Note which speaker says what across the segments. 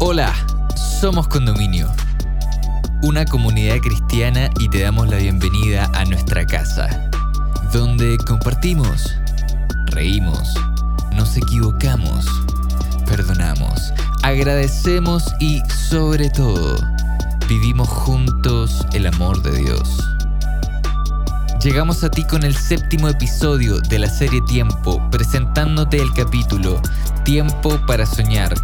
Speaker 1: Hola, somos Condominio, una comunidad cristiana y te damos la bienvenida a nuestra casa, donde compartimos, reímos, nos equivocamos, perdonamos, agradecemos y sobre todo, vivimos juntos el amor de Dios. Llegamos a ti con el séptimo episodio de la serie Tiempo, presentándote el capítulo Tiempo para Soñar,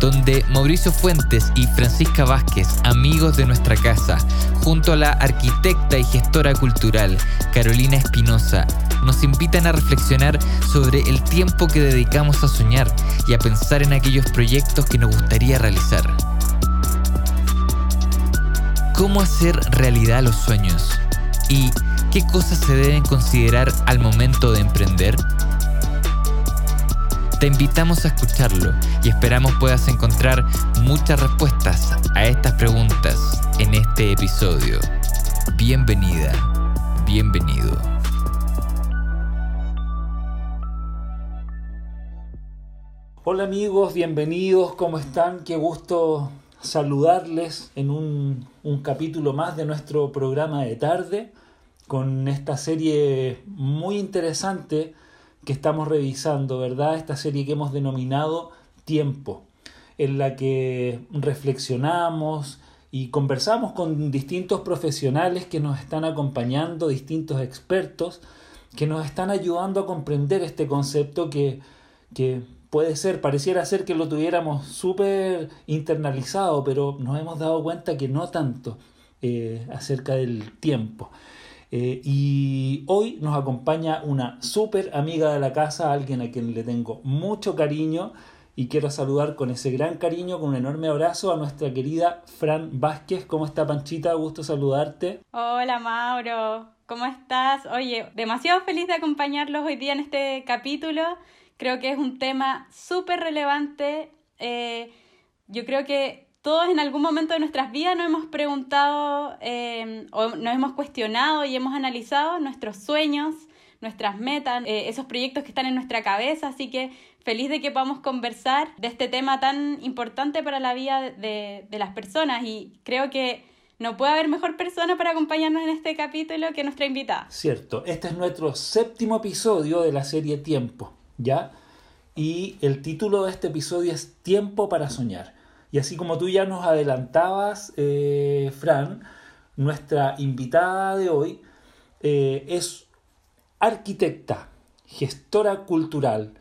Speaker 1: donde Mauricio Fuentes y Francisca Vázquez, amigos de nuestra casa, junto a la arquitecta y gestora cultural Carolina Espinosa, nos invitan a reflexionar sobre el tiempo que dedicamos a soñar y a pensar en aquellos proyectos que nos gustaría realizar. ¿Cómo hacer realidad los sueños? ¿Y qué cosas se deben considerar al momento de emprender? Te invitamos a escucharlo y esperamos puedas encontrar muchas respuestas a estas preguntas en este episodio. Bienvenida, bienvenido.
Speaker 2: Hola amigos, bienvenidos, ¿cómo están? Qué gusto saludarles en un, un, capítulo más de nuestro programa de tarde con esta serie muy interesante que estamos revisando, ¿verdad? Esta serie que hemos denominado Tiempo, en la que reflexionamos y conversamos con distintos profesionales que nos están acompañando, distintos expertos que nos están ayudando a comprender este concepto que, que puede ser, pareciera ser que lo tuviéramos súper internalizado, pero nos hemos dado cuenta que no tanto eh, acerca del tiempo. Eh, y hoy nos acompaña una súper amiga de la casa, alguien a quien le tengo mucho cariño y quiero saludar con ese gran cariño, con un enorme abrazo a nuestra querida Fran Vázquez. ¿Cómo está Panchita? Gusto saludarte.
Speaker 3: Hola Mauro, ¿cómo estás? Oye, demasiado feliz de acompañarlos hoy día en este capítulo. Creo que es un tema súper relevante. Eh, yo creo que todos en algún momento de nuestras vidas nos hemos preguntado eh, o nos hemos cuestionado y hemos analizado nuestros sueños, nuestras metas, eh, esos proyectos que están en nuestra cabeza. Así que feliz de que podamos conversar de este tema tan importante para la vida de, de las personas y creo que no puede haber mejor persona para acompañarnos en este capítulo que nuestra invitada.
Speaker 2: Cierto, este es nuestro séptimo episodio de la serie Tiempo, ¿ya? Y el título de este episodio es Tiempo para soñar. Y así como tú ya nos adelantabas, eh, Fran, nuestra invitada de hoy eh, es arquitecta, gestora cultural.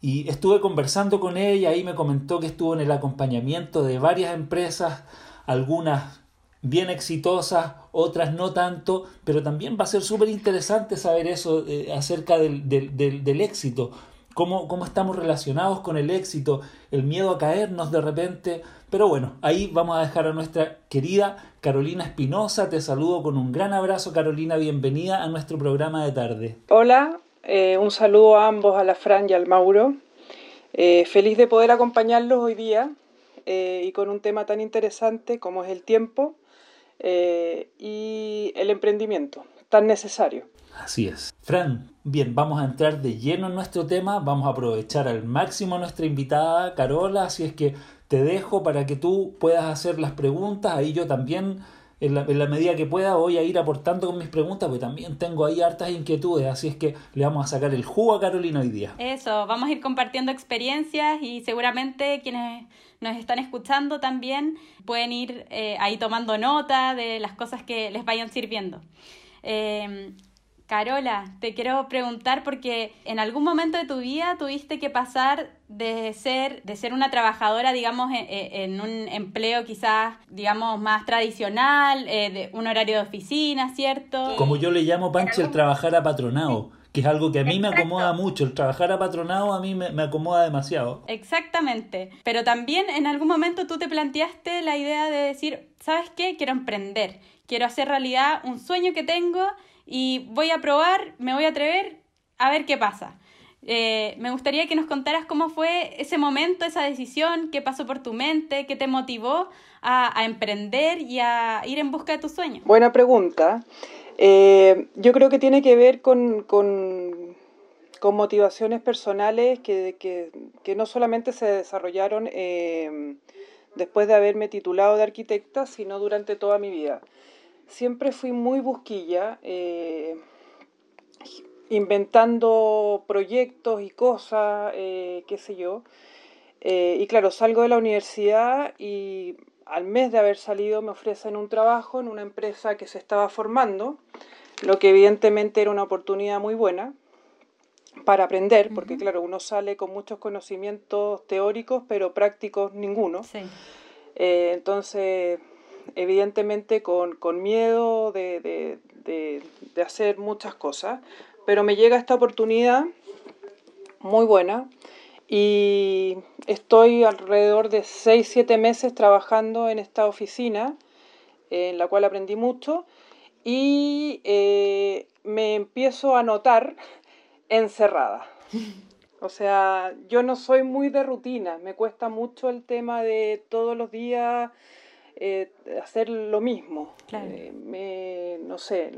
Speaker 2: Y estuve conversando con ella y me comentó que estuvo en el acompañamiento de varias empresas, algunas bien exitosas, otras no tanto, pero también va a ser súper interesante saber eso eh, acerca del, del, del, del éxito, cómo, cómo estamos relacionados con el éxito, el miedo a caernos de repente. Pero bueno, ahí vamos a dejar a nuestra querida Carolina Espinosa. Te saludo con un gran abrazo, Carolina. Bienvenida a nuestro programa de tarde.
Speaker 4: Hola, eh, un saludo a ambos, a la Fran y al Mauro. Eh, feliz de poder acompañarlos hoy día eh, y con un tema tan interesante como es el tiempo eh, y el emprendimiento, tan necesario.
Speaker 2: Así es. Fran, bien, vamos a entrar de lleno en nuestro tema, vamos a aprovechar al máximo a nuestra invitada Carola, así es que te dejo para que tú puedas hacer las preguntas, ahí yo también en la, medida que pueda voy a ir aportando con mis preguntas, porque también tengo ahí hartas inquietudes, así es que le vamos a sacar el jugo a Carolina hoy día.
Speaker 3: Eso, vamos a ir compartiendo experiencias y seguramente quienes nos están escuchando también pueden ir eh, ahí tomando nota de las cosas que les vayan sirviendo. Eh, Carola, te quiero preguntar porque en algún momento de tu vida tuviste que pasar de ser, de ser una trabajadora, digamos, en, en un empleo quizás, digamos, más tradicional, eh, de un horario de oficina, ¿cierto?
Speaker 2: Como yo le llamo, Panche, el trabajar apatronado. Que es algo que a mí Exacto. me acomoda mucho. El trabajar apatronado a mí me, me acomoda demasiado.
Speaker 3: Exactamente. Pero también en algún momento tú te planteaste la idea de decir, ¿sabes qué? Quiero emprender. Quiero hacer realidad un sueño que tengo y voy a probar, me voy a atrever a ver qué pasa. Eh, me gustaría que nos contaras cómo fue ese momento, esa decisión, qué pasó por tu mente, qué te motivó a, emprender y a ir en busca de tus sueños.
Speaker 4: Buena pregunta. Eh, yo creo que tiene que ver con, con, con motivaciones personales que, que, que, no solamente se desarrollaron eh, después de haberme titulado de arquitecta, sino durante toda mi vida. Siempre fui muy busquilla, eh, inventando proyectos y cosas, eh, qué sé yo. Eh, y claro, salgo de la universidad y al mes de haber salido me ofrecen un trabajo en una empresa que se estaba formando, lo que evidentemente era una oportunidad muy buena para aprender, porque claro, uno sale con muchos conocimientos teóricos, pero prácticos ninguno. Eh, entonces, evidentemente con, miedo de, de, hacer muchas cosas, pero me llega esta oportunidad muy buena y estoy alrededor de 6-7 meses trabajando en esta oficina, en la cual aprendí mucho, y eh, me empiezo a notar encerrada. O sea, yo no soy muy de rutina, me cuesta mucho el tema de todos los días eh, hacer lo mismo. Eh, me, no sé,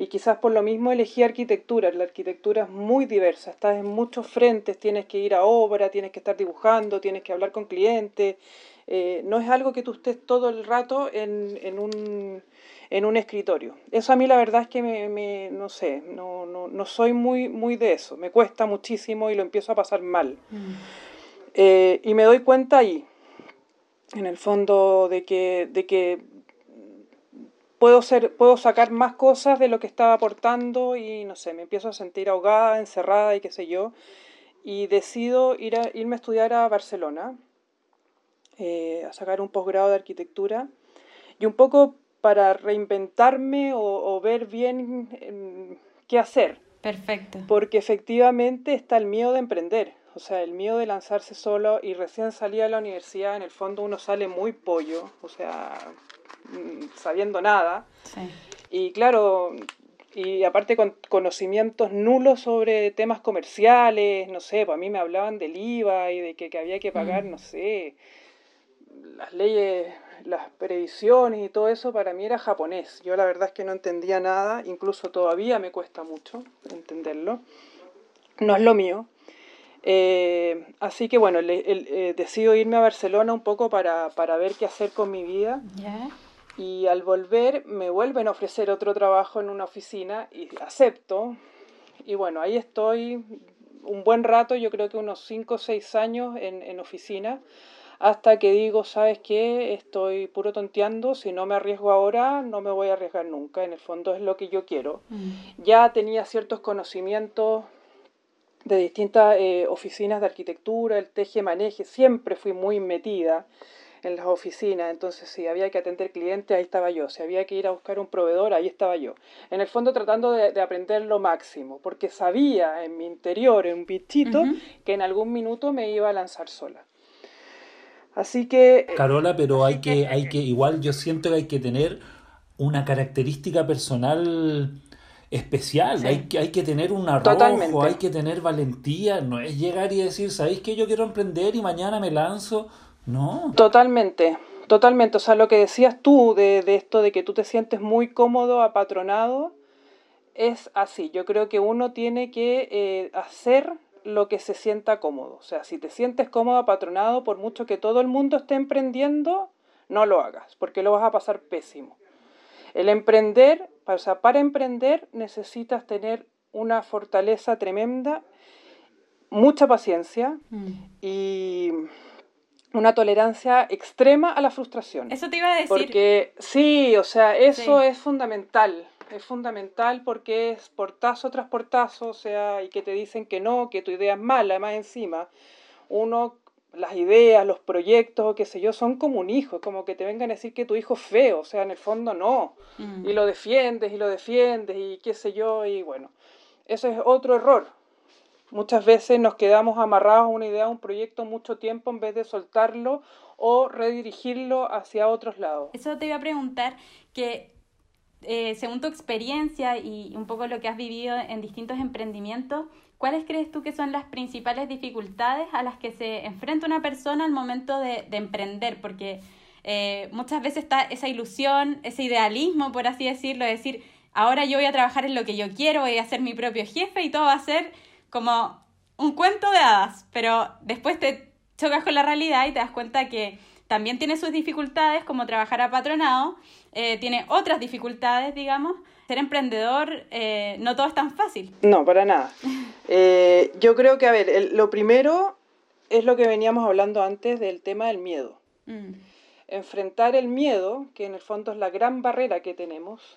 Speaker 4: y quizás por lo mismo elegí arquitectura. La arquitectura es muy diversa, estás en muchos frentes, tienes que ir a obra, tienes que estar dibujando, tienes que hablar con clientes. Eh, no es algo que tú estés todo el rato en, en, un, en un escritorio. Eso a mí la verdad es que me, no sé, no, no, no, soy muy, muy de eso. Me cuesta muchísimo y lo empiezo a pasar mal. Mm. Eh, y me doy cuenta ahí, en el fondo, de que, de que puedo, ser, puedo sacar más cosas de lo que estaba aportando y no sé, me empiezo a sentir ahogada, encerrada y qué sé yo. Y decido ir a, irme a estudiar a Barcelona, eh, a sacar un posgrado de arquitectura y un poco para reinventarme o, ver bien em, qué hacer.
Speaker 3: Perfecto.
Speaker 4: Porque efectivamente está el miedo de emprender, o sea, el miedo de lanzarse solo y recién salía de la universidad, en el fondo uno sale muy pollo, o sea, Mm, sabiendo nada. Y claro, y aparte con conocimientos nulos sobre temas comerciales, no sé, pues a mí me hablaban del IVA y de que, había que pagar, mm. no sé, las leyes, las previsiones y todo eso para mí era japonés. Yo la verdad es que no entendía nada, incluso todavía me cuesta mucho entenderlo. No es lo mío. Eh, así que bueno, eh, decido irme a Barcelona un poco para, para ver qué hacer con mi vida. Y al volver me vuelven a ofrecer otro trabajo en una oficina y acepto. Y bueno, ahí estoy un buen rato, yo creo que unos 5 o 6 años en, en oficina, hasta que digo, ¿sabes qué? Estoy puro tonteando, si no me arriesgo ahora, no me voy a arriesgar nunca, en el fondo es lo que yo quiero. Mm. Ya tenía ciertos conocimientos de distintas eh, oficinas de arquitectura, el teje-maneje, siempre fui muy metida en las oficinas, entonces si había que atender clientes, ahí estaba yo, si había que ir a buscar un proveedor, ahí estaba yo. En el fondo tratando de, aprender lo máximo, porque sabía en mi interior, en un bichito, que en algún minuto me iba a lanzar sola. Así que...
Speaker 2: Eh, Carola, pero hay que, hay que, igual yo siento que hay que tener una característica personal especial, hay, que, hay que tener un arrojo, hay que tener valentía, no es llegar y decir, ¿sabéis que yo quiero emprender y mañana me lanzo? No.
Speaker 4: Totalmente, totalmente. O sea, lo que decías tú de, de esto de que tú te sientes muy cómodo, apatronado, es así. Yo creo que uno tiene que eh, hacer lo que se sienta cómodo. O sea, si te sientes cómodo, apatronado, por mucho que todo el mundo esté emprendiendo, no lo hagas, porque lo vas a pasar pésimo. El emprender, o sea, para emprender necesitas tener una fortaleza tremenda, mucha paciencia mm. y una tolerancia extrema a la frustración.
Speaker 3: Eso te iba a decir.
Speaker 4: Porque sí, o sea, eso es fundamental. Es fundamental porque es portazo tras portazo, o sea, y que te dicen que no, que tu idea es mala, más encima. Uno, las ideas, los proyectos, o qué sé yo, son como un hijo, como que te vengan a decir que tu hijo es feo, o sea, en el fondo no. Mm. Y lo defiendes y lo defiendes y qué sé yo, y bueno, eso es otro error. Muchas veces nos quedamos amarrados a una idea, a un proyecto mucho tiempo en vez de soltarlo o redirigirlo hacia otros lados.
Speaker 3: Eso te iba a preguntar, que eh, según tu experiencia y un poco lo que has vivido en distintos emprendimientos, ¿cuáles crees tú que son las principales dificultades a las que se enfrenta una persona al momento de, emprender? Porque eh, muchas veces está esa ilusión, ese idealismo, por así decirlo, de decir, ahora yo voy a trabajar en lo que yo quiero, voy a ser mi propio jefe y todo va a ser como un cuento de hadas, pero después te chocas con la realidad y te das cuenta que también tiene sus dificultades, como trabajar apatronado, eh, tiene otras dificultades, digamos. Ser emprendedor eh, no todo es tan fácil.
Speaker 4: No, para nada. Eh, yo creo que, a ver, lo primero es lo que veníamos hablando antes del tema del miedo. Mm. Enfrentar el miedo, que en el fondo es la gran barrera que tenemos,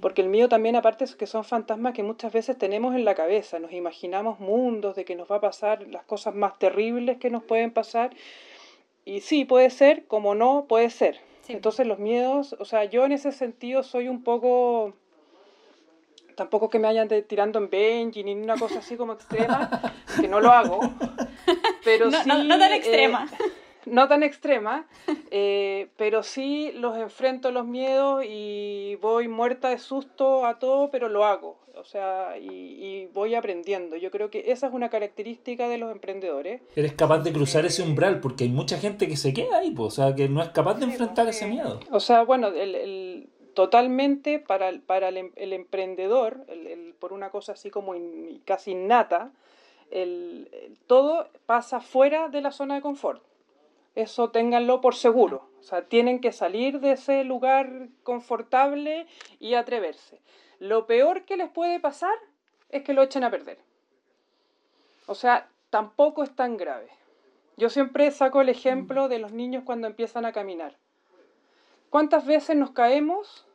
Speaker 4: porque el miedo también, aparte, es que son fantasmas que muchas veces tenemos en la cabeza. Nos imaginamos mundos de que nos va a pasar las cosas más terribles que nos pueden pasar. Y sí, puede ser, como no, puede ser. Entonces los miedos, o sea, yo en ese sentido soy un poco... Tampoco que me hayan tirando en Benji ni una cosa así como extrema, que no lo hago. Pero
Speaker 3: no,
Speaker 4: sí,
Speaker 3: no, no tan extrema.
Speaker 4: Eh, no tan extrema, eh, pero sí los enfrento los miedos y voy muerta de susto a todo, pero lo hago. O sea, y, voy aprendiendo. Yo creo que esa es una característica de los emprendedores.
Speaker 2: Eres capaz de cruzar ese umbral, porque hay mucha gente que se queda ahí, o sea, que no es capaz de enfrentar ese miedo.
Speaker 4: O sea, bueno, el, totalmente para, para el, em, emprendedor, el, por una cosa así como casi innata, el, todo pasa fuera de la zona de confort eso ténganlo por seguro. O sea, tienen que salir de ese lugar confortable y atreverse. Lo peor que les puede pasar es que lo echen a perder. O sea, tampoco es tan grave. Yo siempre saco el ejemplo de los niños cuando empiezan a caminar. ¿Cuántas veces nos caemos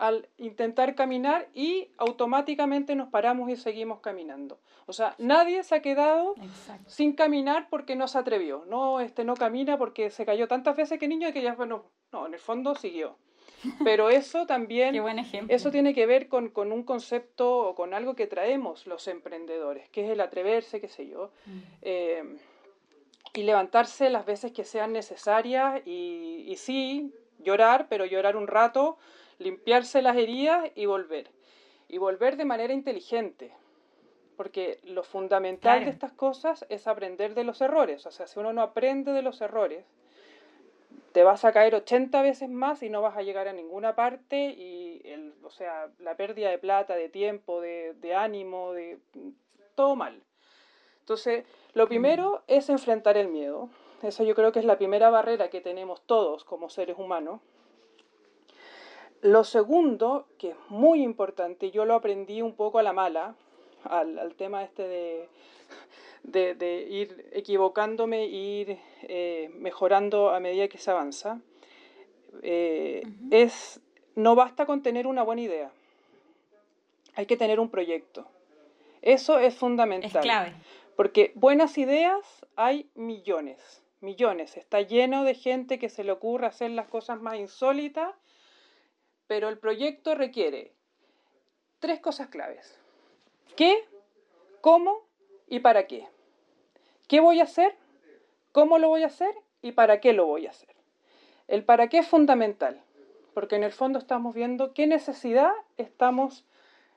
Speaker 4: al intentar caminar y automáticamente nos paramos y seguimos caminando. O sea, nadie se ha quedado sin caminar porque no se atrevió. No, este no camina porque se cayó tantas veces que niño y que ya, bueno, no, en el fondo siguió. Pero eso también, eso tiene que ver con, un concepto o con algo que traemos los emprendedores, que es el atreverse, qué sé yo, mm. eh, y levantarse las veces que sean necesarias y, y sí, llorar, pero llorar un rato, limpiarse las heridas y volver. Y volver de manera inteligente. Porque lo fundamental de estas cosas es aprender de los errores. O sea, si uno no aprende de los errores, te vas a caer 80 veces más y no vas a llegar a ninguna parte. Y, el, o sea, la pérdida de plata, de tiempo, de, de ánimo, de todo mal. Entonces, lo primero es enfrentar el miedo. Eso yo creo que es la primera barrera que tenemos todos como seres humanos. Lo segundo, que es muy importante, yo lo aprendí un poco a la mala, al, tema este de, de, ir equivocándome e ir eh, mejorando a medida que se avanza, eh, es, no basta con tener una buena idea, hay que tener un proyecto. Eso es fundamental.
Speaker 3: Es clave.
Speaker 4: Porque buenas ideas hay millones, millones. Está lleno de gente que se le ocurre hacer las cosas más insólitas pero el proyecto requiere tres cosas claves. ¿Qué? ¿Cómo? ¿Y para qué? ¿Qué voy a hacer? ¿Cómo lo voy a hacer? ¿Y para qué lo voy a hacer? El para qué es fundamental, porque en el fondo estamos viendo qué necesidad estamos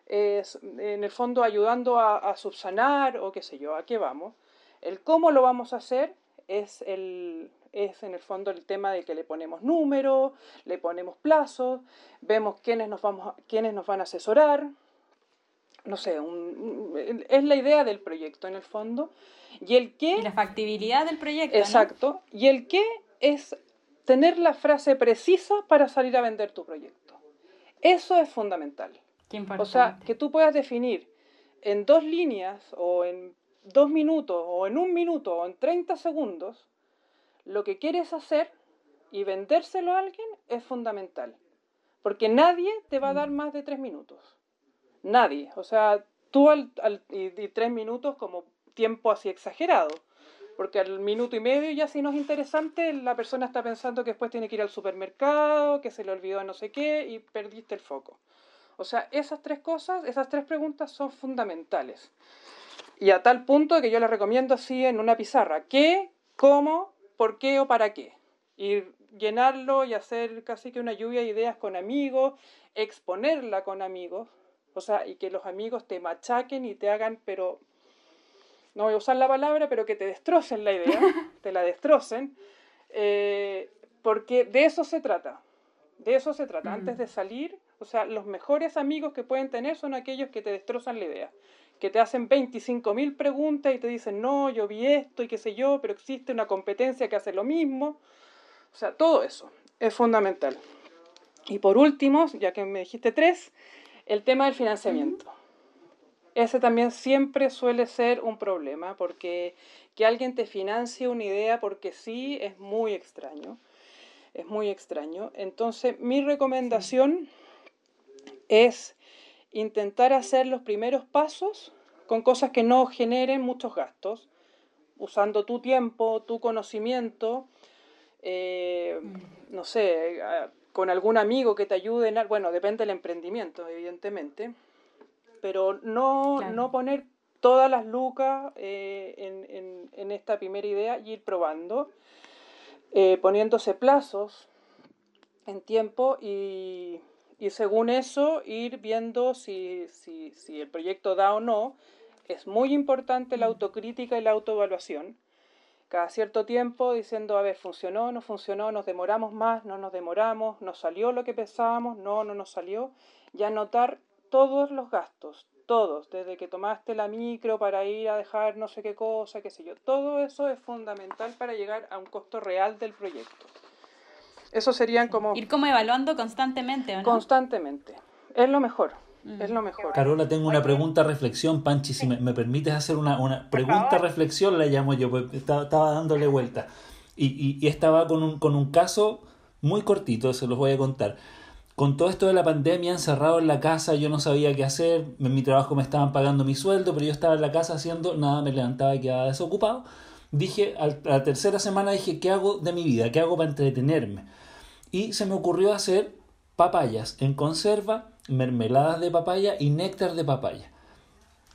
Speaker 4: en el fondo ayudando a, a subsanar o qué sé yo, a qué vamos. El cómo lo vamos a hacer es el, es en el fondo el tema de que le ponemos números, le ponemos plazos, vemos quiénes nos, vamos, quiénes nos van a asesorar, no sé, es la idea del proyecto en el fondo. Y el qué...
Speaker 3: Y la factibilidad del proyecto.
Speaker 4: Exacto. Y el qué es tener la frase precisa para salir a vender tu proyecto. Eso es fundamental.
Speaker 3: Qué
Speaker 4: o sea, que tú puedas definir en dos líneas o en dos minutos o en un minuto o en 30 segundos lo que quieres hacer y vendérselo a alguien es fundamental. Porque nadie te va a dar mm. más de tres minutos. Nadie. O sea, tú al, y, tres minutos como tiempo así exagerado. Porque al minuto y medio ya si no es interesante, la persona está pensando que después tiene que ir al supermercado, que se le olvidó no sé qué y perdiste el foco. O sea, esas tres cosas, esas tres preguntas son fundamentales. Y a tal punto que yo les recomiendo así en una pizarra. ¿Qué? ¿Cómo? por qué o para qué. Y llenarlo y hacer casi que una lluvia de ideas con amigos, exponerla con amigos, o sea, y que los amigos te machaquen y te hagan, pero, no voy a usar la palabra, pero que te destrocen la idea, te la destrocen, eh, porque de eso se trata, de eso se trata. Antes de salir, o sea, los mejores amigos que pueden tener son aquellos que te destrozan la idea que te hacen 25.000 preguntas y te dicen, no, yo vi esto y qué sé yo, pero existe una competencia que hace lo mismo. O sea, todo eso es fundamental. Y por último, ya que me dijiste tres, el tema del financiamiento. Ese también siempre suele ser un problema, porque que alguien te financie una idea porque sí es muy extraño. Es muy extraño. Entonces, mi recomendación es intentar hacer los primeros pasos con cosas que no generen muchos gastos, usando tu tiempo, tu conocimiento, eh, no sé, con algún amigo que te ayude, en, bueno, depende del emprendimiento, evidentemente, pero no, no poner todas las lucas eh, en, en, esta primera idea y ir probando, eh, poniéndose plazos en tiempo y, y según eso ir viendo si, si, si, el proyecto da o no. Es muy importante la mm. autocrítica y la autoevaluación. Cada cierto tiempo diciendo, a ver, funcionó, no funcionó, nos demoramos más, no nos demoramos, nos salió lo que pensábamos, no, no nos salió. Y anotar todos los gastos, todos, desde que tomaste la micro para ir a dejar no sé qué cosa, qué sé yo, todo eso es fundamental para llegar a un costo real del proyecto. Eso serían como...
Speaker 3: Ir como evaluando constantemente, ¿o no?
Speaker 4: Constantemente. Es lo mejor. Es lo mejor.
Speaker 2: Carola, tengo una pregunta reflexión, Panchi, si me, me permites hacer una, una pregunta reflexión, la llamo yo, porque estaba, estaba dándole vuelta. Y, y, y, estaba con un, con un caso muy cortito, se los voy a contar con todo esto de la pandemia, encerrado en la casa, yo no sabía qué hacer, en mi trabajo me estaban pagando mi sueldo, pero yo estaba en la casa haciendo nada, me levantaba y quedaba desocupado. Dije, a la tercera semana dije, ¿qué hago de mi vida? ¿Qué hago para entretenerme? Y se me ocurrió hacer papayas en conserva, mermeladas de papaya y néctar de papaya.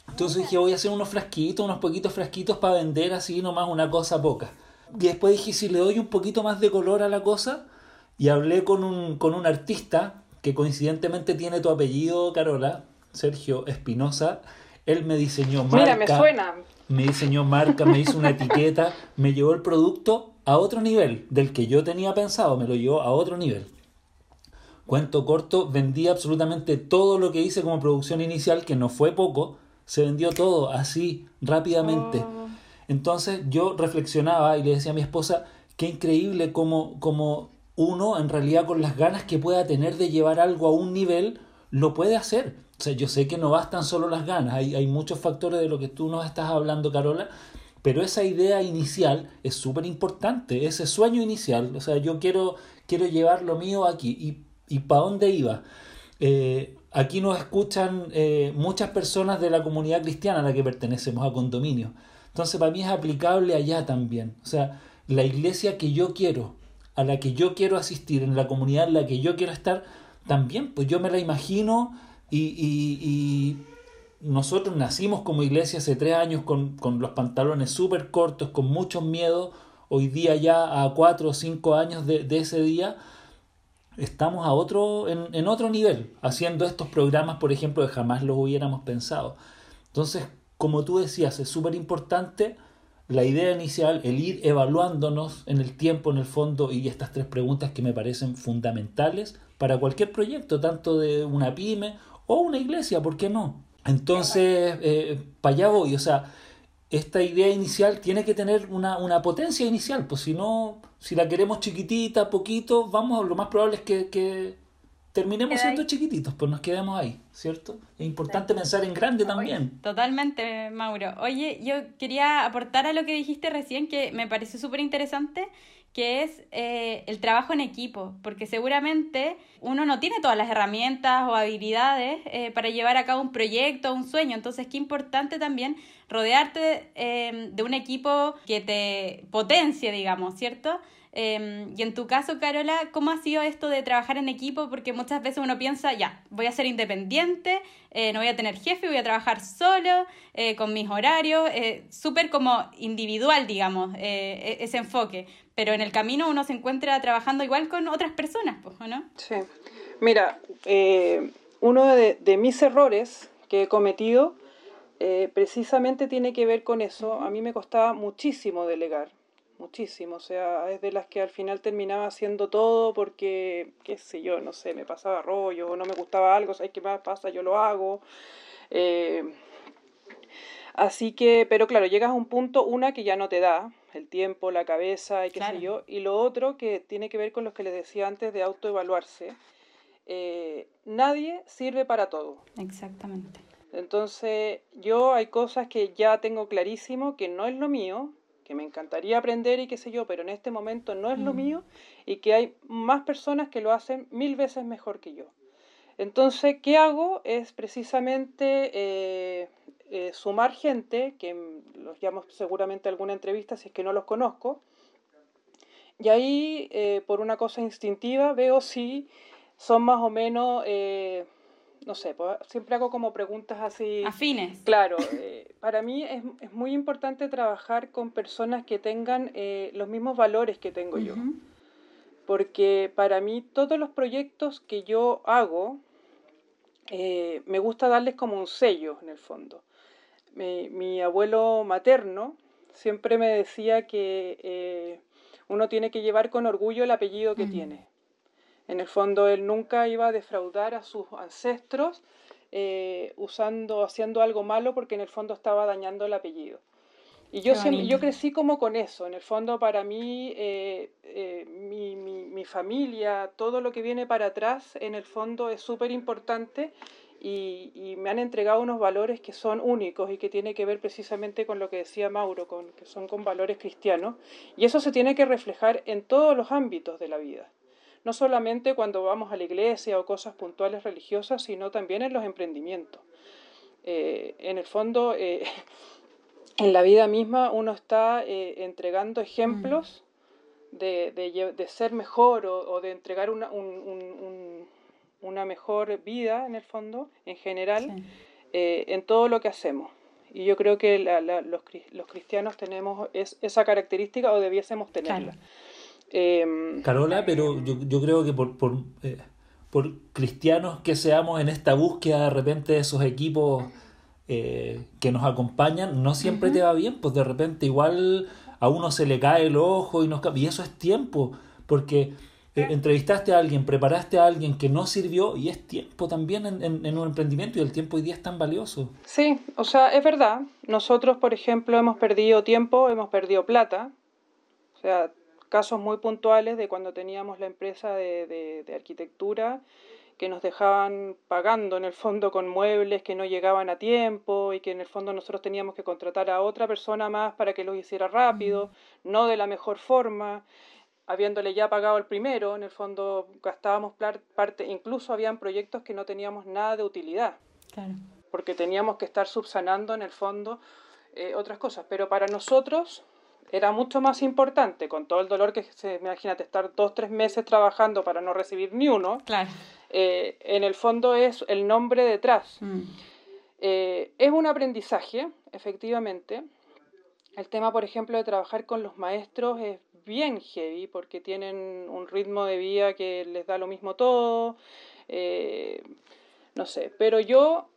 Speaker 2: Entonces dije, voy a hacer unos frasquitos, unos poquitos frasquitos para vender así nomás una cosa poca. Y después dije, si le doy un poquito más de color a la cosa, y hablé con un, con un artista que coincidentemente tiene tu apellido, Carola, Sergio Espinosa. Él me diseñó marca.
Speaker 4: Mira, me suena.
Speaker 2: Me diseñó marca, me hizo una etiqueta, me llevó el producto a otro nivel del que yo tenía pensado, me lo llevó a otro nivel. Cuento corto, vendí absolutamente todo lo que hice como producción inicial, que no fue poco, se vendió todo así, rápidamente. Oh. Entonces yo reflexionaba y le decía a mi esposa, qué increíble cómo, cómo uno en realidad con las ganas que pueda tener de llevar algo a un nivel, lo puede hacer. O sea, yo sé que no bastan solo las ganas, hay, hay muchos factores de lo que tú nos estás hablando, Carola, pero esa idea inicial es súper importante, ese sueño inicial, o sea, yo quiero, quiero llevar lo mío aquí. ¿Y, y para dónde iba? Eh, aquí nos escuchan eh, muchas personas de la comunidad cristiana a la que pertenecemos a condominio. Entonces, para mí es aplicable allá también. O sea, la iglesia que yo quiero, a la que yo quiero asistir, en la comunidad en la que yo quiero estar, también, pues yo me la imagino y, y, nosotros nacimos como iglesia hace tres años con, con los pantalones súper cortos, con muchos miedos, hoy día ya a cuatro o cinco años de, de ese día, estamos a otro, en, en, otro nivel, haciendo estos programas, por ejemplo, que jamás los hubiéramos pensado. Entonces, como tú decías, es súper importante la idea inicial, el ir evaluándonos en el tiempo, en el fondo, y estas tres preguntas que me parecen fundamentales para cualquier proyecto, tanto de una pyme o una iglesia, ¿por qué no? Entonces, eh, para allá voy, o sea, esta idea inicial tiene que tener una, una, potencia inicial, pues si no, si la queremos chiquitita, poquito, vamos, lo más probable es que, que terminemos siendo chiquititos, pues nos quedemos ahí, ¿cierto? Es importante pensar en grande también.
Speaker 3: Totalmente, Mauro. Oye, yo quería aportar a lo que dijiste recién, que me pareció súper interesante, que es eh, el trabajo en equipo, porque seguramente uno no tiene todas las herramientas o habilidades eh, para llevar a cabo un proyecto un sueño, entonces qué importante también rodearte eh, de un equipo que te potencie, digamos, ¿cierto? Em, y en tu caso, Carola, ¿cómo ha sido esto de trabajar en equipo? Porque muchas veces uno piensa, ya, voy a ser independiente, eh, no voy a tener jefe, voy a trabajar solo, eh, con mis horarios, eh, súper como individual, digamos, e-, ese enfoque. Pero en el camino uno se encuentra trabajando igual con otras personas, pues, ¿no?
Speaker 4: Sí. Mira, uno de, de, mis errores que he cometido precisamente tiene que ver con eso. A mí me costaba muchísimo delegar muchísimo, o sea, es de las que al final terminaba haciendo todo porque, qué sé yo, no sé, me pasaba rollo, no me gustaba algo, ¿sabes qué más pasa? Yo lo hago. Eh, Así que, pero claro, llegas a un punto, una que ya no te da, el tiempo, la cabeza y qué
Speaker 3: Claro.
Speaker 4: sé yo, y lo otro que tiene que ver con lo que les decía antes de autoevaluarse. Eh, nadie sirve para todo.
Speaker 3: Exactamente.
Speaker 4: Entonces, yo hay cosas que ya tengo clarísimo que no es lo mío, que me encantaría aprender y qué sé yo, pero en este momento no es lo
Speaker 3: Mm.
Speaker 4: mío y que hay más personas que lo hacen mil veces mejor que yo. Entonces, ¿qué hago? Es precisamente eh, eh, sumar gente, que los llamo seguramente a alguna entrevista si es que no los conozco, y ahí, eh, por una cosa instintiva, veo si son más o menos, eh, no sé, pues, siempre hago como preguntas así.
Speaker 3: Afines.
Speaker 4: Claro, eh, para mí es, es muy importante trabajar con personas que tengan eh, los mismos valores que tengo yo. Porque para mí todos los proyectos que yo hago, eh, me gusta darles como un sello en el fondo. Mi, mi abuelo materno siempre me decía que uno tiene que llevar con orgullo el apellido que tiene. En el fondo él nunca iba a defraudar a sus ancestros eh, usando, haciendo algo malo porque en el fondo estaba dañando el apellido. Y yo, siempre- crecí como con eso. En el fondo para mí, eh, eh, mi, mi- mi familia, todo lo que viene para atrás, en el fondo es súper importante y, y me han entregado unos valores que son únicos y que tiene que ver precisamente con lo que decía Mauro, con, que son con valores cristianos. Y eso se tiene que reflejar en todos los ámbitos de la vida. No solamente cuando vamos a la iglesia o cosas puntuales religiosas, sino también en los emprendimientos. Eh, en el fondo, eh, en la vida misma uno está eh, entregando ejemplos de, de de ser mejor o, o de entregar una, un- un- un- una mejor vida, en el fondo, en general,
Speaker 3: Sí.
Speaker 4: en todo lo que hacemos. Y yo creo que la- la- los, cri- los cristianos tenemos es- esa característica o debiésemos tenerla.
Speaker 3: Claro.
Speaker 4: Em,
Speaker 2: Carola, pero yo, yo creo que por, por, eh, por cristianos que seamos en esta búsqueda de repente de esos equipos eh, que nos acompañan, no siempre te va bien, pues de repente igual a uno se le cae el ojo y, nos, y eso es tiempo, porque eh, entrevistaste a alguien, preparaste a alguien que no sirvió y es tiempo también en, en- en un emprendimiento y el tiempo hoy día es tan valioso.
Speaker 4: Sí, o sea, es verdad. Nosotros, por ejemplo, hemos perdido tiempo, hemos perdido plata. O sea, casos muy puntuales de cuando teníamos la empresa de, de- de arquitectura que nos dejaban pagando en el fondo con muebles que no llegaban a tiempo y que en el fondo nosotros teníamos que contratar a otra persona más para que los hiciera rápido, no de la mejor forma, habiéndole ya pagado el primero, en el fondo gastábamos parte, incluso habían proyectos que no teníamos nada de utilidad
Speaker 3: Claro.
Speaker 4: porque teníamos que estar subsanando en el fondo eh, otras cosas. Pero para nosotros era mucho más importante, con todo el dolor que se, imagínate, estar dos, tres meses trabajando para no recibir ni uno,
Speaker 3: Claro.
Speaker 4: eh, en el fondo es el nombre detrás.
Speaker 3: Mm.
Speaker 4: Eh, es un aprendizaje, efectivamente. El tema, por ejemplo, de trabajar con los maestros es bien heavy porque tienen un ritmo de vida que les da lo mismo todo. eh, no sé, pero yo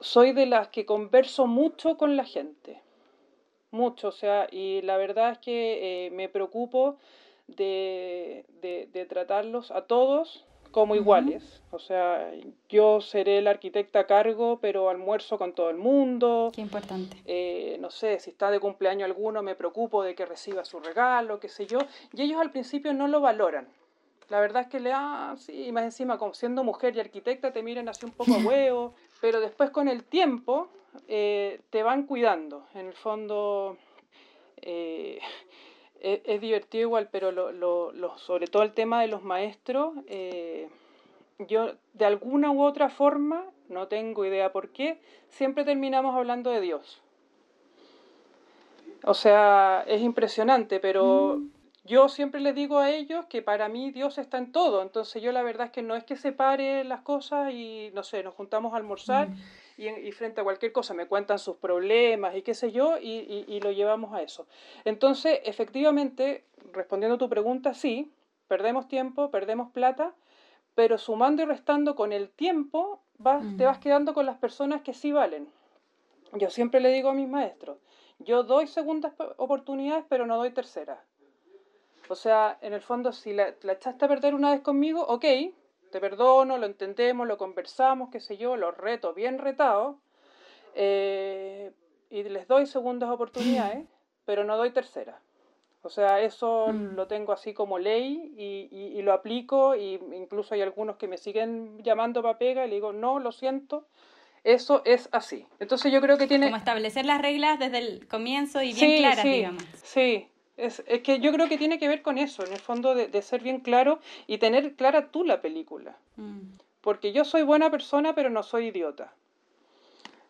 Speaker 4: soy de las que converso mucho con la gente. Mucho, o sea, y la verdad es que eh, me preocupo de, de- de tratarlos a todos como iguales. O sea, yo seré la arquitecta a cargo, pero almuerzo con todo el mundo.
Speaker 3: Qué importante.
Speaker 4: Eh, no sé, si está de cumpleaños alguno, me preocupo de que reciba su regalo, qué sé yo. Y ellos al principio no lo valoran. La verdad es que le, ah, sí, más encima, como siendo mujer y arquitecta, te miran así un poco a huevo, pero después con el tiempo eh, te van cuidando. En el fondo, eh, es, es divertido igual, pero lo, lo- lo- sobre todo el tema de los maestros, eh, yo de alguna u otra forma, no tengo idea por qué, siempre terminamos hablando de Dios. O sea, es impresionante, pero yo siempre les digo a ellos que para mí Dios está en todo. Entonces yo la verdad es que no es que separe las cosas y, no sé, nos juntamos a almorzar
Speaker 3: Mm.
Speaker 4: Y, y frente a cualquier cosa me cuentan sus problemas y qué sé yo y, y- y lo llevamos a eso. Entonces, efectivamente, respondiendo a tu pregunta, sí, perdemos tiempo, perdemos plata, pero sumando y restando con el tiempo vas, te vas quedando con las personas que sí valen. Yo siempre le digo a mis maestros, yo doy segundas oportunidades, pero no doy terceras. O sea, en el fondo, si la, la echaste a perder una vez conmigo, ok, te perdono, lo entendemos, lo conversamos, qué sé yo, los reto bien retados. eh, y les doy segundas oportunidades, pero no doy terceras. O sea, eso
Speaker 3: Mm.
Speaker 4: lo tengo así como ley y, y- y lo aplico y incluso hay algunos que me siguen llamando para pega y le digo, no, lo siento, eso es así. Entonces yo creo que tiene...
Speaker 3: Como establecer las reglas desde el comienzo y bien
Speaker 4: Sí,
Speaker 3: claras,
Speaker 4: sí,
Speaker 3: digamos.
Speaker 4: Sí, es, es que yo creo que tiene que ver con eso, en el fondo de, de ser bien claro y tener clara tú la película.
Speaker 3: Mm.
Speaker 4: Porque yo soy buena persona, pero no soy idiota.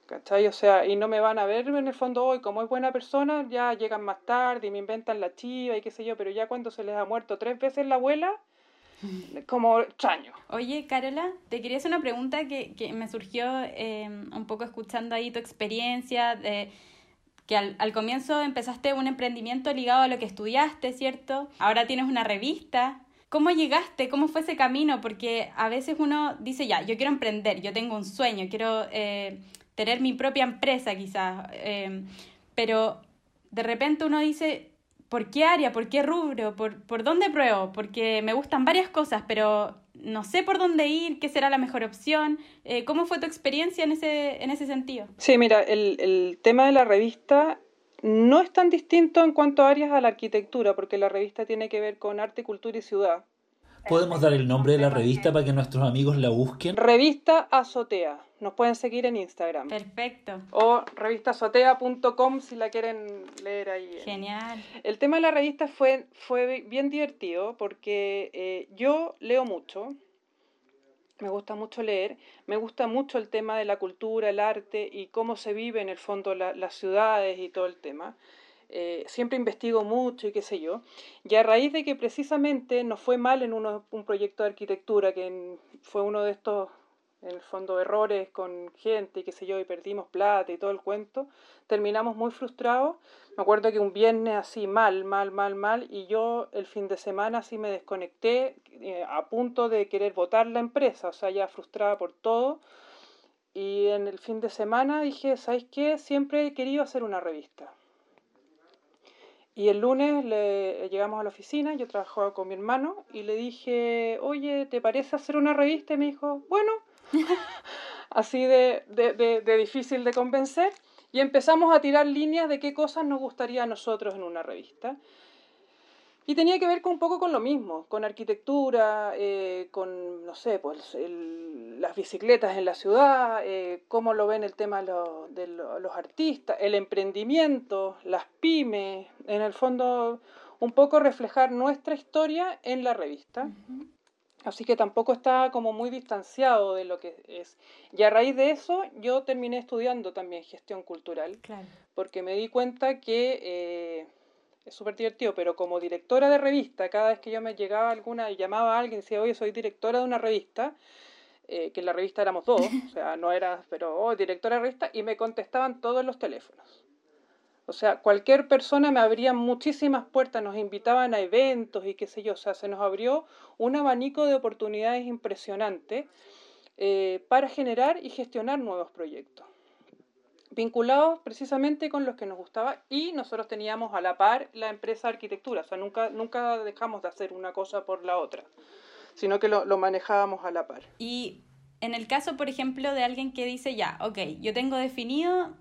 Speaker 4: ¿Cachai? O sea, y no me van a ver en el fondo hoy, como es buena persona, ya llegan más tarde y me inventan la chiva y qué sé yo, pero ya cuando se les ha muerto tres veces la abuela, como extraño.
Speaker 3: Oye, Carola, te quería hacer una pregunta que, que me surgió eh, un poco escuchando ahí tu experiencia, de que al, al comienzo empezaste un emprendimiento ligado a lo que estudiaste, ¿cierto? Ahora tienes una revista. ¿Cómo llegaste? ¿Cómo fue ese camino? Porque a veces uno dice, ya, yo quiero emprender, yo tengo un sueño, quiero eh, tener mi propia empresa quizás, eh, pero de repente uno dice, ¿por qué área? ¿Por qué rubro? ¿Por, ¿Por dónde pruebo? Porque me gustan varias cosas, pero no sé por dónde ir, qué será la mejor opción. Eh, ¿Cómo fue tu experiencia en ese, en ese sentido?
Speaker 4: Sí, mira, el, el tema de la revista no es tan distinto en cuanto a áreas a la arquitectura, porque la revista tiene que ver con arte, cultura y ciudad.
Speaker 2: ¿Podemos dar el nombre de la revista para que nuestros amigos la busquen?
Speaker 4: Revista Azotea. Nos pueden seguir en Instagram.
Speaker 3: Perfecto,
Speaker 4: O revistazotea.com si la quieren leer ahí.
Speaker 3: genial.
Speaker 4: El tema de la revista fue, fue bien divertido porque eh, yo leo mucho, me gusta mucho leer, me gusta mucho el tema de la cultura, el arte y cómo se vive en el fondo la- las ciudades y todo el tema. Eh, siempre investigo mucho y qué sé yo. Y a raíz de que precisamente nos fue mal en uno- un proyecto de arquitectura, que en- fue uno de estos, en el fondo, errores con gente y qué sé yo, y perdimos plata y todo el cuento, terminamos muy frustrados. Me acuerdo que un viernes así mal, mal, mal, mal, y yo el fin de semana así me desconecté eh, a punto de querer votar la empresa, o sea, ya frustrada por todo. Y en el fin de semana dije, ¿sabes qué? Siempre he querido hacer una revista. Y el lunes le, llegamos a la oficina, yo trabajaba con mi hermano y le dije, oye, ¿te parece hacer una revista? Y me dijo, bueno, así de, difícil de convencer. Y empezamos a tirar líneas de qué cosas nos gustaría a nosotros en una revista. Y tenía que ver con un poco con lo mismo, con arquitectura, eh, con, no sé, pues las bicicletas en la ciudad, eh, cómo lo ven el tema de, lo- de lo- los artistas, el emprendimiento, las pymes, en el fondo un poco reflejar nuestra historia en la revista. Así que tampoco está como muy distanciado de lo que es. Y a raíz de eso yo terminé estudiando también gestión cultural
Speaker 3: Claro.
Speaker 4: porque me di cuenta que eh, es súper divertido, pero como directora de revista, cada vez que yo me llegaba alguna y llamaba a alguien y decía, oye, soy directora de una revista, eh, que en la revista éramos dos, o sea, no era, pero, oh, directora de revista, y me contestaban todos los teléfonos. O sea, cualquier persona me abría muchísimas puertas, nos invitaban a eventos y qué sé yo, o sea, se nos abrió un abanico de oportunidades impresionante eh, para generar y gestionar nuevos proyectos vinculados precisamente con los que nos gustaba y nosotros teníamos a la par la empresa arquitectura, o sea, nunca, nunca dejamos de hacer una cosa por la otra, sino que lo, lo manejábamos a la par.
Speaker 3: Y en el caso, por ejemplo, de alguien que dice, ya, ok, yo tengo definido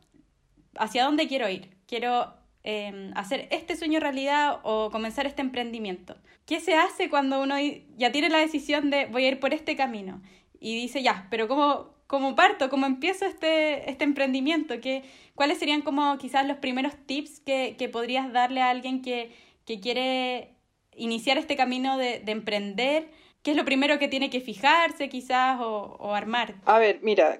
Speaker 3: hacia dónde quiero ir, quiero eh, hacer este sueño realidad o comenzar este emprendimiento. ¿Qué se hace cuando uno ya tiene la decisión de voy a ir por este camino? Y dice, ya, pero ¿cómo, cómo parto? ¿Cómo empiezo este, este emprendimiento? ¿Qué, ¿Cuáles serían como quizás los primeros tips que, que podrías darle a alguien que, que quiere iniciar este camino de, de emprender? ¿Qué es lo primero que tiene que fijarse quizás o, o armar?
Speaker 4: A ver, mira,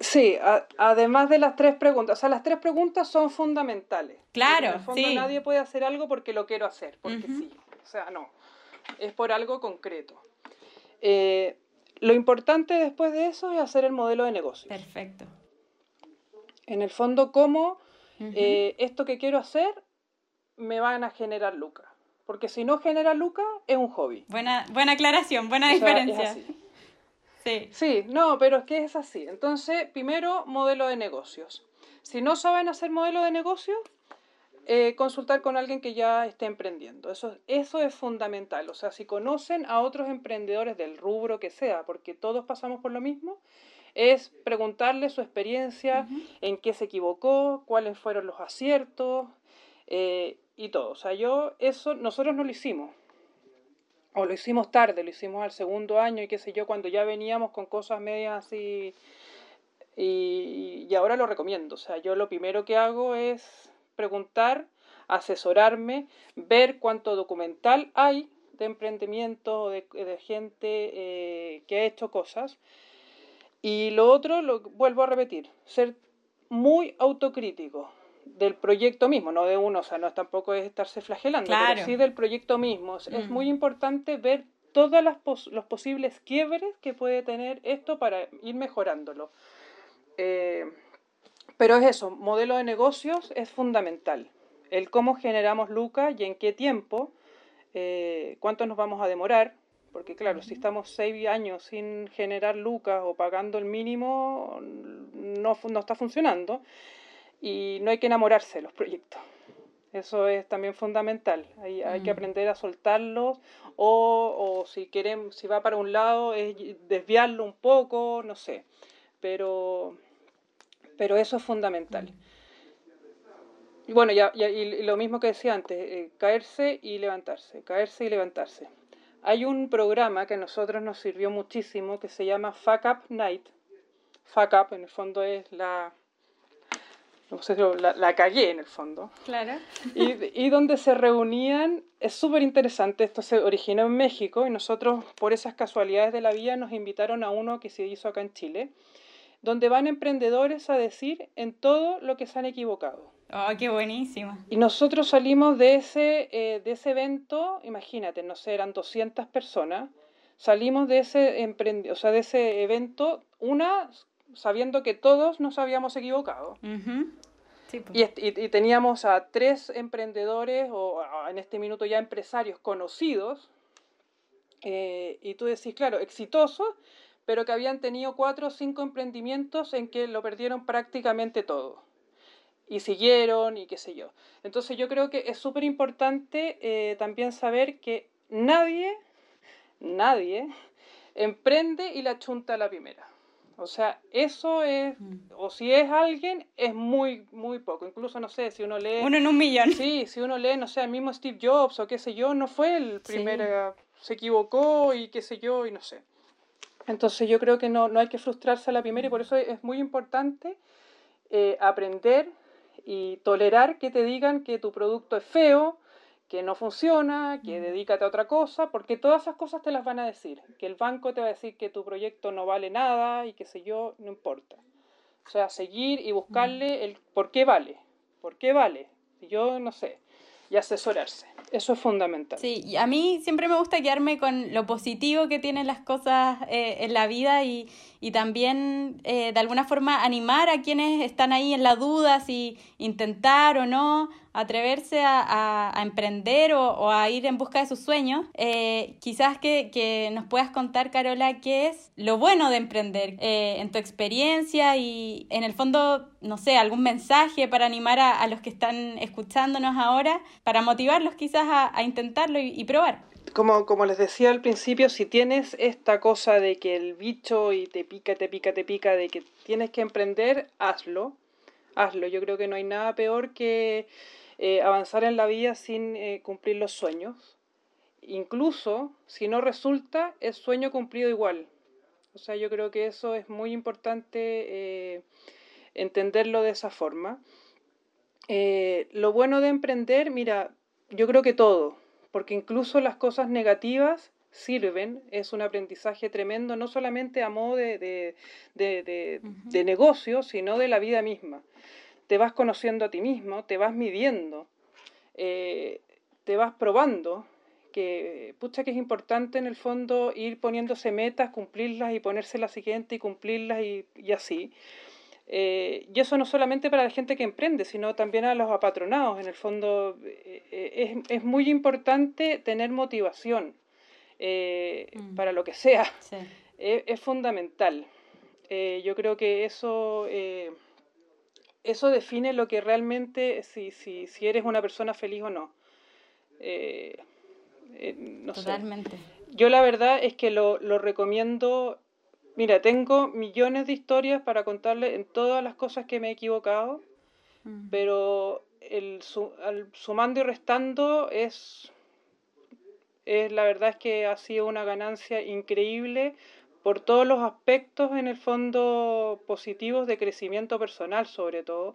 Speaker 4: sí, a- además de las tres preguntas, o sea, las tres preguntas son fundamentales.
Speaker 3: Claro,
Speaker 4: En el fondo
Speaker 3: sí.
Speaker 4: nadie puede hacer algo porque lo quiero hacer, porque sí, o sea, no, es por algo concreto. Eh, lo importante después de eso es hacer el modelo de negocio.
Speaker 3: Perfecto.
Speaker 4: En el fondo, cómo eh, esto que quiero hacer me van a generar lucas. Porque si no genera lucas, es un hobby.
Speaker 3: Buena, buena aclaración, buena
Speaker 4: O sea, es
Speaker 3: diferencia. Sí.
Speaker 4: Sí, no, pero es que es así. Entonces, primero, modelo de negocios. Si no saben hacer modelo de negocios, eh, consultar con alguien que ya esté emprendiendo. Eso, eso es fundamental. O sea, si conocen a otros emprendedores del rubro que sea, porque todos pasamos por lo mismo, es preguntarle su experiencia, en qué se equivocó, cuáles fueron los aciertos eh, y todo. O sea, yo eso, nosotros no lo hicimos. O lo hicimos tarde, lo hicimos al segundo año y qué sé yo, cuando ya veníamos con cosas medias así. Y, y ahora lo recomiendo. O sea, yo lo primero que hago es preguntar, asesorarme, ver cuánto documental hay de emprendimiento o de, gente eh, que ha hecho cosas. Y lo otro, lo vuelvo a repetir, ser muy autocrítico del proyecto mismo, no de uno, o sea, no tampoco es estarse flagelando, pero sí del proyecto mismo. Es muy importante ver todos los posibles quiebres que puede tener esto para ir mejorándolo. Eh, pero es eso, modelo de negocios es fundamental. El cómo generamos lucas y en qué tiempo, eh, cuánto nos vamos a demorar, porque claro, si estamos seis años sin generar lucas o pagando el mínimo, no, no está funcionando. Y no hay que enamorarse de los proyectos. Eso es también fundamental. Hay, hay que mm. aprender a soltarlos o, o, si queremos, si va para un lado, es desviarlo un poco, no sé. Pero, pero eso es fundamental. Y bueno, ya, y lo mismo que decía antes, eh, caerse y levantarse, caerse y levantarse. Hay un programa que a nosotros nos sirvió muchísimo que se llama Fuck Up Night. Fuck Up en el fondo es la, no sé, la, la cagué en el fondo.
Speaker 3: Claro.
Speaker 4: Y, y donde se reunían, es súper interesante, esto se originó en México y nosotros por esas casualidades de la vida nos invitaron a uno que se hizo acá en Chile, donde van emprendedores a decir en todo lo que se han equivocado.
Speaker 3: Oh, qué buenísimo.
Speaker 4: Y nosotros salimos de ese, eh, de ese evento, imagínate, no sé, eran 200 personas, salimos de ese, o sea, de ese evento, una sabiendo que todos nos habíamos equivocado. sí, pues. y, y, teníamos a tres emprendedores, o en este minuto ya empresarios conocidos, eh, y tú decís, claro, exitosos, pero que habían tenido cuatro o cinco emprendimientos en que lo perdieron prácticamente todo y siguieron y qué sé yo. Entonces yo creo que es súper importante eh, también saber que nadie, nadie emprende y la chunta a la primera. O sea, eso es, mm. o si es alguien, es muy, muy poco. Incluso, no sé, si uno lee...
Speaker 3: Uno en un millón.
Speaker 4: Sí, si uno lee, no sé, el mismo Steve Jobs o qué sé yo, no fue el primero, se equivocó y qué sé yo, y no sé. Entonces yo creo que no, no hay que frustrarse a la primera y por eso es muy importante eh, aprender y tolerar que te digan que tu producto es feo, que no funciona, que dedícate a otra cosa, porque todas esas cosas te las van a decir. Que el banco te va a decir que tu proyecto no vale nada y qué sé yo, no importa. O sea, seguir y buscarle el por qué vale. ¿Por qué vale? Yo no sé. Y asesorarse. Eso es fundamental.
Speaker 3: Sí, a mí siempre me gusta quedarme con lo positivo que tienen las cosas eh, en la vida y, y también eh, de alguna forma animar a quienes están ahí en la duda si intentar o no atreverse a, a, emprender o, o, a ir en busca de sus sueños. Eh, quizás que, que, nos puedas contar, Carola, qué es lo bueno de emprender eh, en tu experiencia y en el fondo, no sé, algún mensaje para animar a, a los que están escuchándonos ahora, para motivarlos quizás a, intentarlo y, probar
Speaker 4: como, como les decía al principio, si tienes esta cosa de que el bicho y te pica, te pica, te pica, de que tienes que emprender, hazlo. Hazlo. Yo creo que no hay nada peor que eh, avanzar en la vida sin eh, cumplir los sueños. Incluso si no resulta, es sueño cumplido igual. O sea, yo creo que eso es muy importante eh, entenderlo de esa forma. lo bueno de emprender, mira, yo creo que todo porque incluso las cosas negativas sirven, es un aprendizaje tremendo, no solamente a modo de, negocio, sino de la vida misma. Te vas conociendo a ti mismo, te vas midiendo, eh, te vas probando, que pucha que es importante en el fondo ir poniéndose metas, cumplirlas y ponerse la siguiente y cumplirlas y, y así. Eh, y eso no solamente para la gente que emprende, sino también a los apatronados. En el fondo eh, eh, es, es, muy importante tener motivación mm. para lo que sea. Es, es, fundamental. yo creo que eso, eso define lo que realmente, si, si, si eres una persona feliz o no. no
Speaker 3: Totalmente.
Speaker 4: Yo la verdad es que lo, lo recomiendo Mira, tengo millones de historias para contarle en todas las cosas que me he equivocado, mm. pero el, sumando y restando es, es, la verdad es que ha sido una ganancia increíble por todos los aspectos en el fondo positivos de crecimiento personal sobre todo.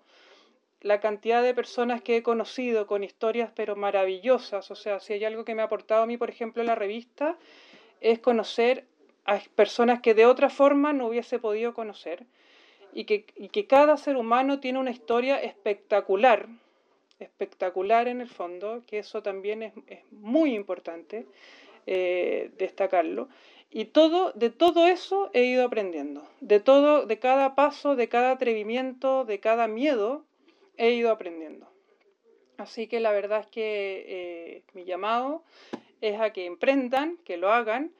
Speaker 4: La cantidad de personas que he conocido con historias pero maravillosas, o sea, si hay algo que me ha aportado a mí, por ejemplo, en la revista, es conocer a personas que de otra forma no hubiese podido conocer y que, cada ser humano tiene una historia espectacular, espectacular en el fondo, que eso también es, es muy importante eh, destacarlo. Y todo, de todo eso he ido aprendiendo. De todo, de cada paso, de cada atrevimiento, de cada miedo, he ido aprendiendo. Así que la verdad es que eh, mi llamado es a que emprendan, que lo hagan.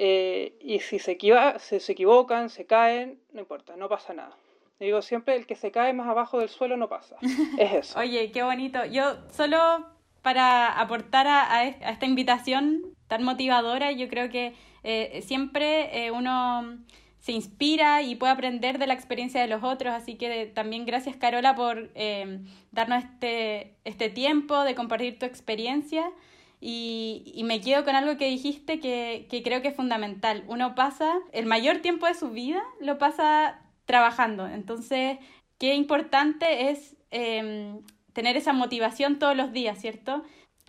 Speaker 4: Eh, y si se, se equivocan, se caen, no importa, no pasa nada. Digo siempre, el que se cae más abajo del suelo no pasa. Es eso.
Speaker 3: Oye, qué bonito. Yo solo para aportar a, esta invitación tan motivadora, yo creo que eh, siempre eh, uno se inspira y puede aprender de la experiencia de los otros, así que también gracias Carola por eh, darnos este, este tiempo de compartir tu experiencia. Y, y, me quedo con algo que dijiste que, que, creo que es fundamental. Uno pasa, el mayor tiempo de su vida lo pasa trabajando. Entonces, qué importante es em, tener esa motivación todos los días, ¿cierto?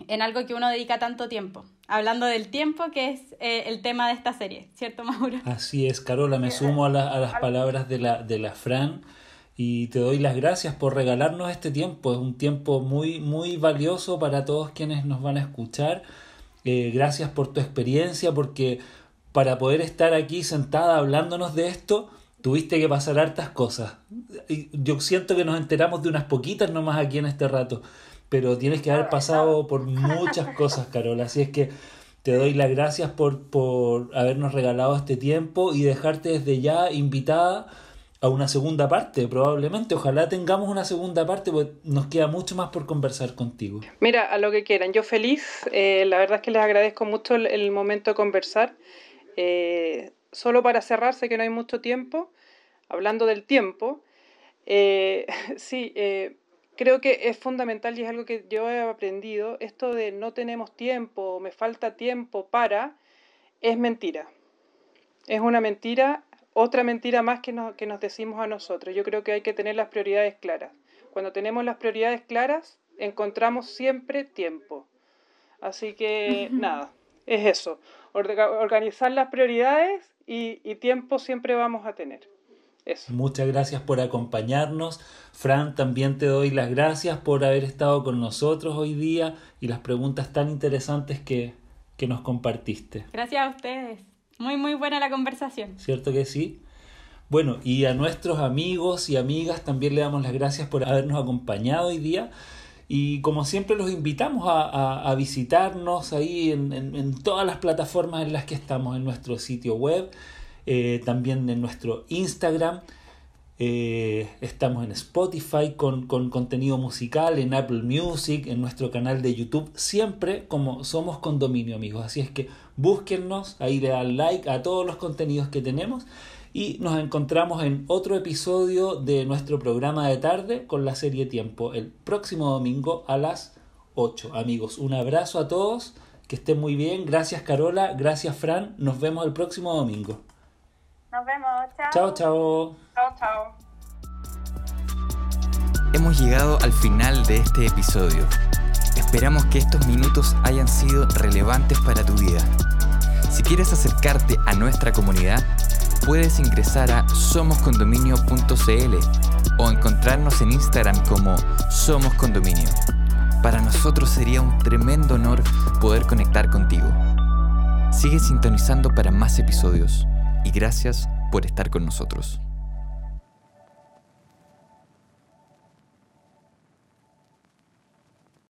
Speaker 3: En algo que uno dedica tanto tiempo. Hablando del tiempo, que es eh, el tema de esta serie, ¿cierto, Mauro?
Speaker 2: Así es, Carola, me sumo a, las palabras de la, de la Fran y te doy las gracias por regalarnos este tiempo. Es un tiempo muy, muy valioso para todos quienes nos van a escuchar. Eh, gracias por tu experiencia, porque para poder estar aquí sentada hablándonos de esto, tuviste que pasar hartas cosas. Yo siento que nos enteramos de unas poquitas nomás aquí en este rato, pero tienes que haber pasado por muchas cosas, Carola. Así es que te doy las gracias por, por habernos regalado este tiempo y dejarte desde ya invitada a una segunda parte, probablemente. Ojalá tengamos una segunda parte, porque nos queda mucho más por conversar contigo.
Speaker 4: Mira, a lo que quieran. Yo feliz. Eh, la verdad es que les agradezco mucho el, momento de conversar. Eh, solo para cerrar, sé que no hay mucho tiempo, hablando del tiempo, eh, sí, creo que es fundamental y es algo que yo he aprendido, esto de no tenemos tiempo, me falta tiempo para, es mentira. Es una mentira, otra mentira más que, que nos decimos a nosotros. Yo creo que hay que tener las prioridades claras. Cuando tenemos las prioridades claras, encontramos siempre tiempo. Así que nada, es eso. Organizar las prioridades y, tiempo siempre vamos a tener. Eso.
Speaker 2: Muchas gracias por acompañarnos. Fran, también te doy las gracias por haber estado con nosotros hoy día y las preguntas tan interesantes que, que nos compartiste.
Speaker 3: Gracias a ustedes. Muy, muy buena la conversación.
Speaker 2: ¿Cierto que sí? Bueno, y a nuestros amigos y amigas también le damos las gracias por habernos acompañado hoy día. Y como siempre los invitamos a, visitarnos ahí en, todas las plataformas en las que estamos, en nuestro sitio web, eh, también en nuestro Instagram. Eh, estamos en Spotify con, con, contenido musical, en Apple Music, en nuestro canal de YouTube, siempre como somos condominio amigos. Así es que búsquennos, ahí le dan like a todos los contenidos que tenemos y nos encontramos en otro episodio de nuestro programa de tarde con la serie Tiempo el próximo domingo a las 8. Amigos, un abrazo a todos, que estén muy bien. Gracias Carola, gracias Fran. Nos vemos el próximo domingo.
Speaker 3: Nos vemos, chao.
Speaker 2: Chao, chao.
Speaker 4: Chao, chao.
Speaker 1: Hemos llegado al final de este episodio. Esperamos que estos minutos hayan sido relevantes para tu vida. Si quieres acercarte a nuestra comunidad, puedes ingresar a somoscondominio.cl o encontrarnos en Instagram como Somos Condominio. Para nosotros sería un tremendo honor poder conectar contigo. Sigue sintonizando para más episodios y gracias por estar con nosotros.